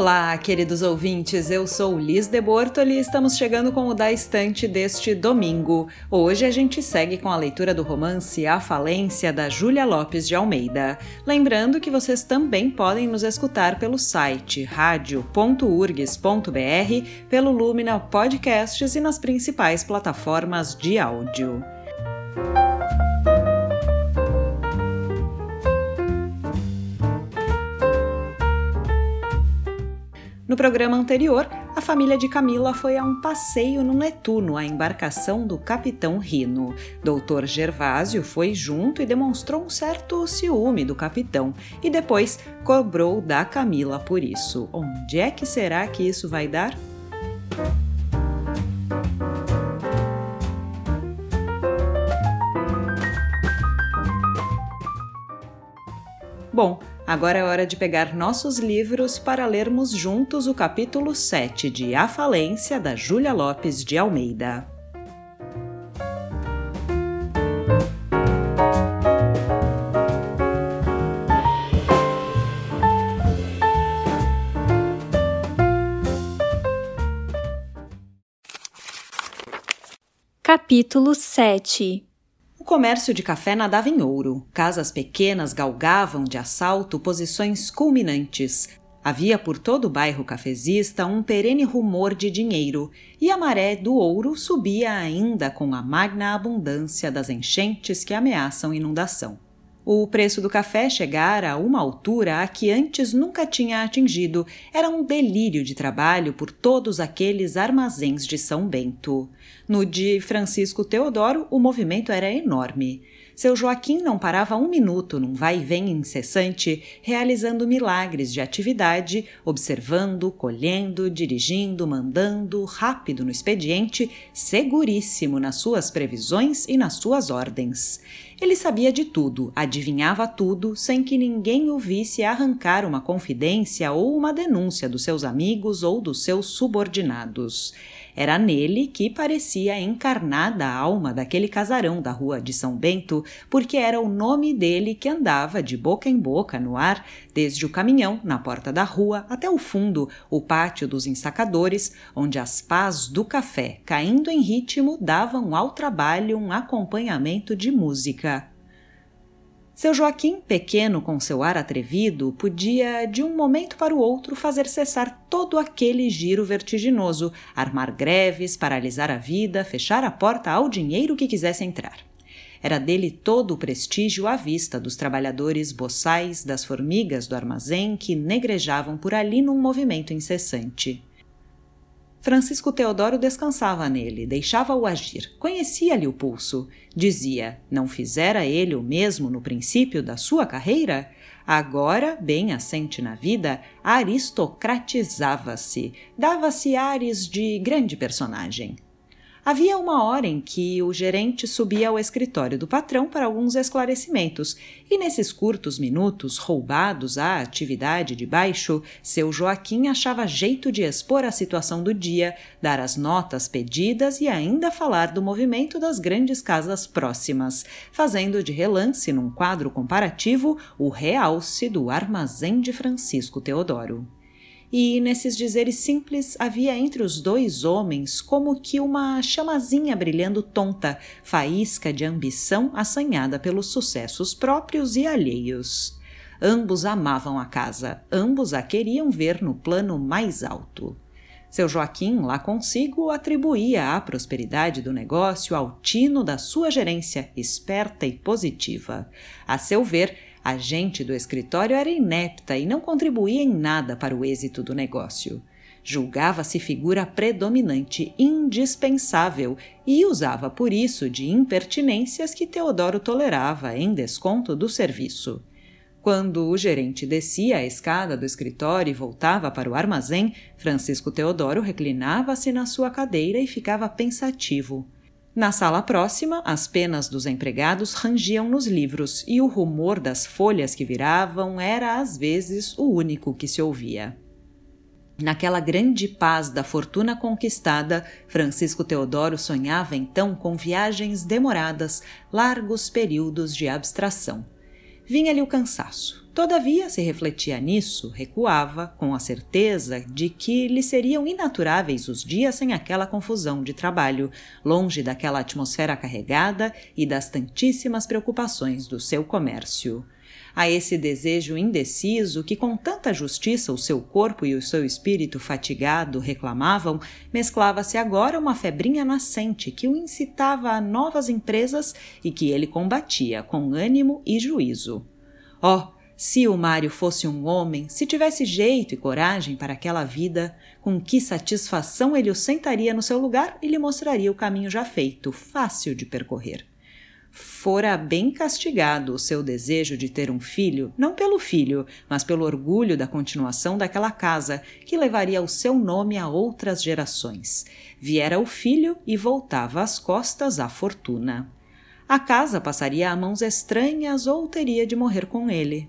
Olá, queridos ouvintes, eu sou Liz de Bortoli e estamos chegando com o Da Estante deste domingo. Hoje a gente segue com a leitura do romance A Falência, da Júlia Lopes de Almeida. Lembrando que vocês também podem nos escutar pelo site radio.urgs.br, pelo Lumina Podcasts e nas principais plataformas de áudio. No programa anterior, a família de Camila foi a um passeio no Netuno, a embarcação do capitão Rino. Doutor Gervásio foi junto e demonstrou um certo ciúme do capitão e depois cobrou da Camila por isso. Onde é que será que isso vai dar? Bom, Agora é hora de pegar nossos livros para lermos juntos o capítulo 7 de A Falência, da Júlia Lopes de Almeida. Capítulo 7 comércio de café nadava em ouro, casas pequenas galgavam de assalto posições culminantes. Havia por todo o bairro cafezista um perene rumor de dinheiro, e a maré do ouro subia ainda com a magna abundância das enchentes que ameaçam inundação. O preço do café chegara a uma altura a que antes nunca tinha atingido. Era um delírio de trabalho por todos aqueles armazéns de São Bento. No de Francisco Teodoro, o movimento era enorme. Seu Joaquim não parava um minuto num vai-vem incessante, realizando milagres de atividade, observando, colhendo, dirigindo, mandando, rápido no expediente, seguríssimo nas suas previsões e nas suas ordens. Ele sabia de tudo, adivinhava tudo, sem que ninguém o visse arrancar uma confidência ou uma denúncia dos seus amigos ou dos seus subordinados. Era nele que parecia encarnada a alma daquele casarão da rua de São Bento, porque era o nome dele que andava de boca em boca no ar, desde o caminhão na porta da rua até o fundo, o pátio dos ensacadores, onde as pás do café, caindo em ritmo, davam ao trabalho um acompanhamento de música. Seu Joaquim, pequeno com seu ar atrevido, podia, de um momento para o outro, fazer cessar todo aquele giro vertiginoso, armar greves, paralisar a vida, fechar a porta ao dinheiro que quisesse entrar. Era dele todo o prestígio à vista dos trabalhadores boçais, das formigas do armazém que negrejavam por ali num movimento incessante. Francisco Teodoro descansava nele, deixava-o agir, conhecia-lhe o pulso. Dizia: não fizera ele o mesmo no princípio da sua carreira? Agora, bem assente na vida, aristocratizava-se, dava-se ares de grande personagem. Havia uma hora em que o gerente subia ao escritório do patrão para alguns esclarecimentos, e nesses curtos minutos, roubados à atividade de baixo, seu Joaquim achava jeito de expor a situação do dia, dar as notas pedidas e ainda falar do movimento das grandes casas próximas, fazendo de relance num quadro comparativo o realce do armazém de Francisco Teodoro e nesses dizeres simples havia entre os dois homens como que uma chamazinha brilhando tonta, faísca de ambição assanhada pelos sucessos próprios e alheios. Ambos amavam a casa, ambos a queriam ver no plano mais alto. Seu Joaquim, lá consigo, atribuía a prosperidade do negócio ao tino da sua gerência, esperta e positiva. A seu ver, a gente do escritório era inepta e não contribuía em nada para o êxito do negócio. Julgava-se figura predominante, indispensável, e usava por isso de impertinências que Teodoro tolerava em desconto do serviço. Quando o gerente descia a escada do escritório e voltava para o armazém, Francisco Teodoro reclinava-se na sua cadeira e ficava pensativo. Na sala próxima, as penas dos empregados rangiam nos livros e o rumor das folhas que viravam era às vezes o único que se ouvia. Naquela grande paz da fortuna conquistada, Francisco Teodoro sonhava então com viagens demoradas, largos períodos de abstração. Vinha-lhe o cansaço. Todavia, se refletia nisso, recuava, com a certeza de que lhe seriam inaturáveis os dias sem aquela confusão de trabalho, longe daquela atmosfera carregada e das tantíssimas preocupações do seu comércio. A esse desejo indeciso que com tanta justiça o seu corpo e o seu espírito fatigado reclamavam, mesclava-se agora uma febrinha nascente que o incitava a novas empresas e que ele combatia com ânimo e juízo. Oh, se o Mário fosse um homem, se tivesse jeito e coragem para aquela vida, com que satisfação ele o sentaria no seu lugar e lhe mostraria o caminho já feito, fácil de percorrer. Fora bem castigado o seu desejo de ter um filho, não pelo filho, mas pelo orgulho da continuação daquela casa, que levaria o seu nome a outras gerações. Viera o filho e voltava as costas à fortuna a casa passaria a mãos estranhas ou teria de morrer com ele.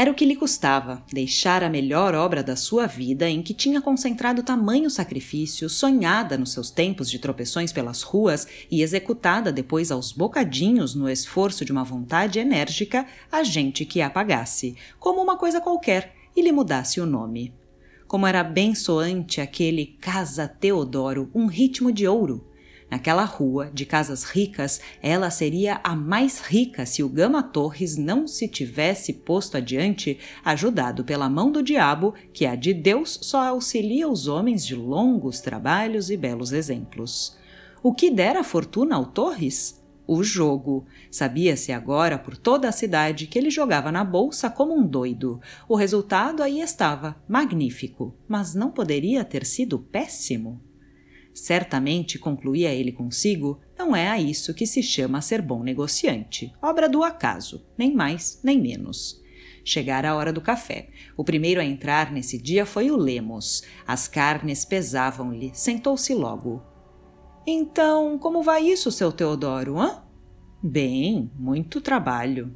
Era o que lhe custava deixar a melhor obra da sua vida, em que tinha concentrado tamanho sacrifício, sonhada nos seus tempos de tropeções pelas ruas e executada depois aos bocadinhos no esforço de uma vontade enérgica, a gente que a apagasse, como uma coisa qualquer, e lhe mudasse o nome. Como era bem soante aquele Casa Teodoro, um ritmo de ouro, Naquela rua de casas ricas, ela seria a mais rica se o Gama Torres não se tivesse posto adiante, ajudado pela mão do diabo, que a de Deus só auxilia os homens de longos trabalhos e belos exemplos. O que dera fortuna ao Torres? O jogo. Sabia-se agora por toda a cidade que ele jogava na bolsa como um doido. O resultado aí estava, magnífico, mas não poderia ter sido péssimo? Certamente, concluía ele consigo, não é a isso que se chama ser bom negociante. Obra do acaso, nem mais nem menos. Chegara a hora do café. O primeiro a entrar nesse dia foi o Lemos. As carnes pesavam-lhe. Sentou-se logo. Então, como vai isso, seu Teodoro, hã? Bem, muito trabalho.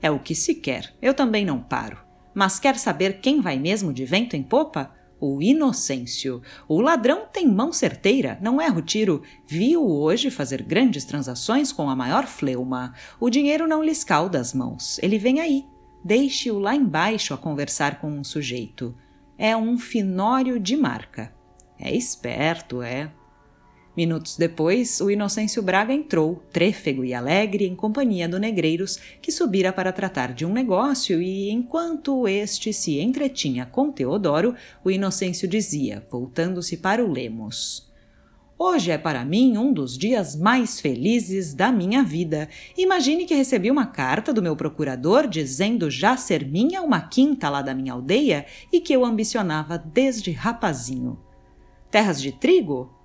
É o que se quer. Eu também não paro. Mas quer saber quem vai mesmo de vento em popa? O Inocêncio. O ladrão tem mão certeira, não erra o tiro. Viu-o hoje fazer grandes transações com a maior fleuma. O dinheiro não lhe escalda as mãos. Ele vem aí. Deixe-o lá embaixo a conversar com um sujeito. É um finório de marca. É esperto, é. Minutos depois, o Inocêncio Braga entrou, trêfego e alegre, em companhia do Negreiros, que subira para tratar de um negócio e, enquanto este se entretinha com Teodoro, o Inocêncio dizia, voltando-se para o Lemos. Hoje é para mim um dos dias mais felizes da minha vida. Imagine que recebi uma carta do meu procurador dizendo já ser minha uma quinta lá da minha aldeia e que eu ambicionava desde rapazinho. Terras de trigo?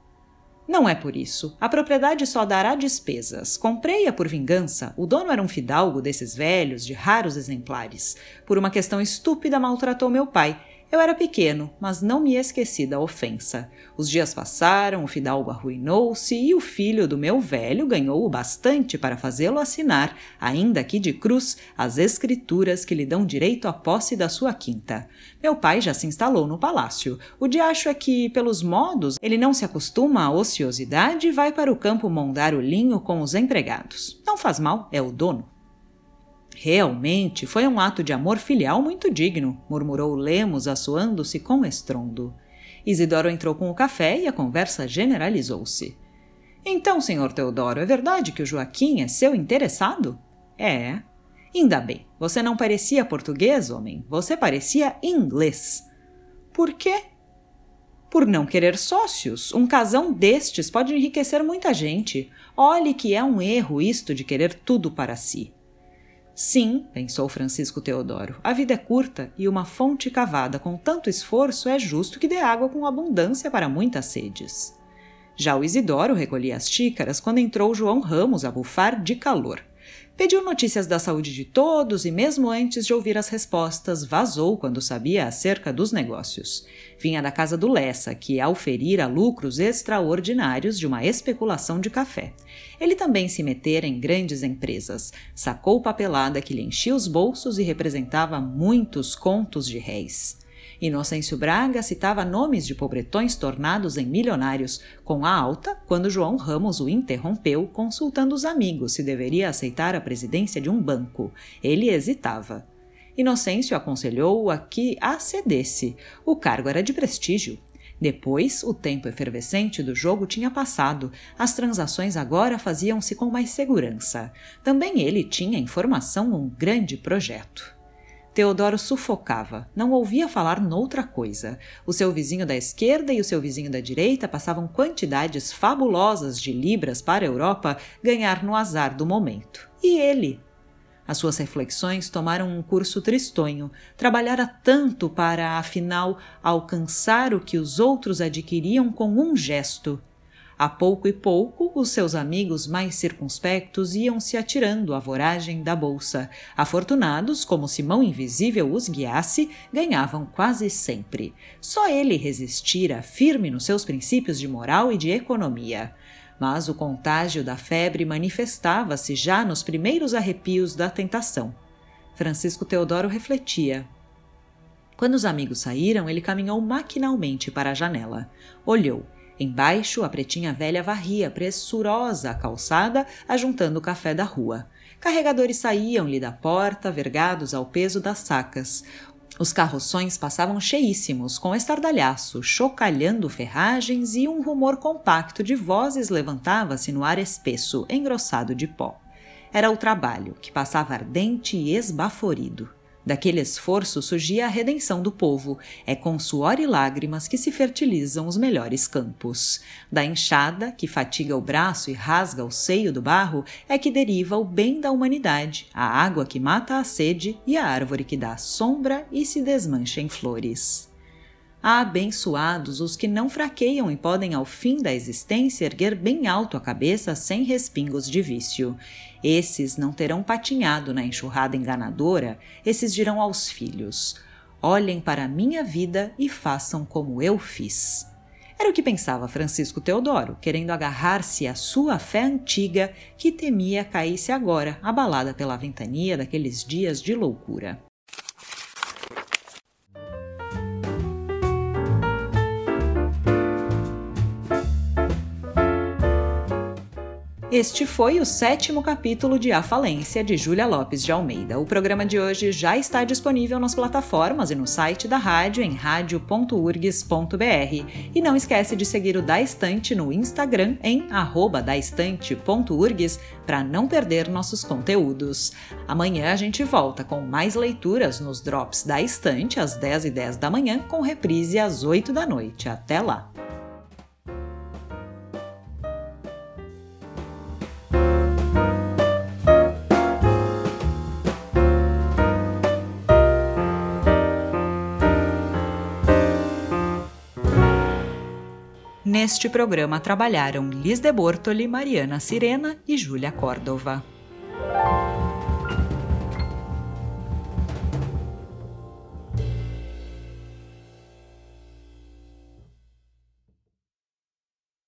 Não é por isso. A propriedade só dará despesas. Comprei-a por vingança. O dono era um fidalgo desses velhos, de raros exemplares. Por uma questão estúpida, maltratou meu pai eu era pequeno, mas não me esqueci da ofensa. Os dias passaram, o fidalgo arruinou-se e o filho do meu velho ganhou o bastante para fazê-lo assinar, ainda que de cruz, as escrituras que lhe dão direito à posse da sua quinta. Meu pai já se instalou no palácio. O diacho é que, pelos modos, ele não se acostuma à ociosidade e vai para o campo mondar o linho com os empregados. Não faz mal, é o dono. Realmente foi um ato de amor filial muito digno, murmurou Lemos, assoando-se com estrondo. Isidoro entrou com o café e a conversa generalizou-se. Então, senhor Teodoro, é verdade que o Joaquim é seu interessado? É. Ainda bem. Você não parecia português, homem. Você parecia inglês. Por quê? Por não querer sócios. Um casão destes pode enriquecer muita gente. Olhe que é um erro isto de querer tudo para si. Sim, pensou Francisco Teodoro, a vida é curta e uma fonte cavada com tanto esforço é justo que dê água com abundância para muitas sedes. Já o Isidoro recolhia as xícaras quando entrou João Ramos a bufar de calor. Pediu notícias da saúde de todos e, mesmo antes de ouvir as respostas, vazou quando sabia acerca dos negócios. Vinha da casa do Lessa, que auferira lucros extraordinários de uma especulação de café. Ele também se metera em grandes empresas, sacou papelada que lhe enchia os bolsos e representava muitos contos de réis. Inocêncio Braga citava nomes de pobretões tornados em milionários com a alta quando João Ramos o interrompeu, consultando os amigos se deveria aceitar a presidência de um banco. Ele hesitava. Inocêncio aconselhou-o a que acedesse. O cargo era de prestígio. Depois, o tempo efervescente do jogo tinha passado, as transações agora faziam-se com mais segurança. Também ele tinha em formação um grande projeto. Teodoro sufocava, não ouvia falar noutra coisa. O seu vizinho da esquerda e o seu vizinho da direita passavam quantidades fabulosas de libras para a Europa ganhar no azar do momento. E ele? As suas reflexões tomaram um curso tristonho. Trabalhara tanto para, afinal, alcançar o que os outros adquiriam com um gesto. A pouco e pouco, os seus amigos mais circunspectos iam se atirando à voragem da bolsa. Afortunados, como se mão invisível os guiasse, ganhavam quase sempre. Só ele resistira, firme nos seus princípios de moral e de economia. Mas o contágio da febre manifestava-se já nos primeiros arrepios da tentação. Francisco Teodoro refletia. Quando os amigos saíram, ele caminhou maquinalmente para a janela. Olhou Embaixo, a pretinha velha varria, pressurosa, a calçada, ajuntando o café da rua. Carregadores saíam-lhe da porta, vergados ao peso das sacas. Os carroções passavam cheíssimos, com estardalhaço, chocalhando ferragens e um rumor compacto de vozes levantava-se no ar espesso, engrossado de pó. Era o trabalho, que passava ardente e esbaforido. Daquele esforço surgia a redenção do povo. É com suor e lágrimas que se fertilizam os melhores campos. Da enxada, que fatiga o braço e rasga o seio do barro, é que deriva o bem da humanidade, a água que mata a sede e a árvore que dá sombra e se desmancha em flores. Abençoados os que não fraqueiam e podem, ao fim da existência, erguer bem alto a cabeça sem respingos de vício. Esses não terão patinhado na enxurrada enganadora, esses dirão aos filhos: Olhem para a minha vida e façam como eu fiz. Era o que pensava Francisco Teodoro, querendo agarrar-se à sua fé antiga que temia caísse agora, abalada pela ventania daqueles dias de loucura. Este foi o sétimo capítulo de A Falência, de Júlia Lopes de Almeida. O programa de hoje já está disponível nas plataformas e no site da rádio em radio.urgs.br. E não esquece de seguir o Da Estante no Instagram em daestante.urgs para não perder nossos conteúdos. Amanhã a gente volta com mais leituras nos Drops da Estante às 10h10 10 da manhã, com reprise às 8 da noite. Até lá! Neste programa trabalharam Liz de Bortoli, Mariana Sirena e Júlia Córdova.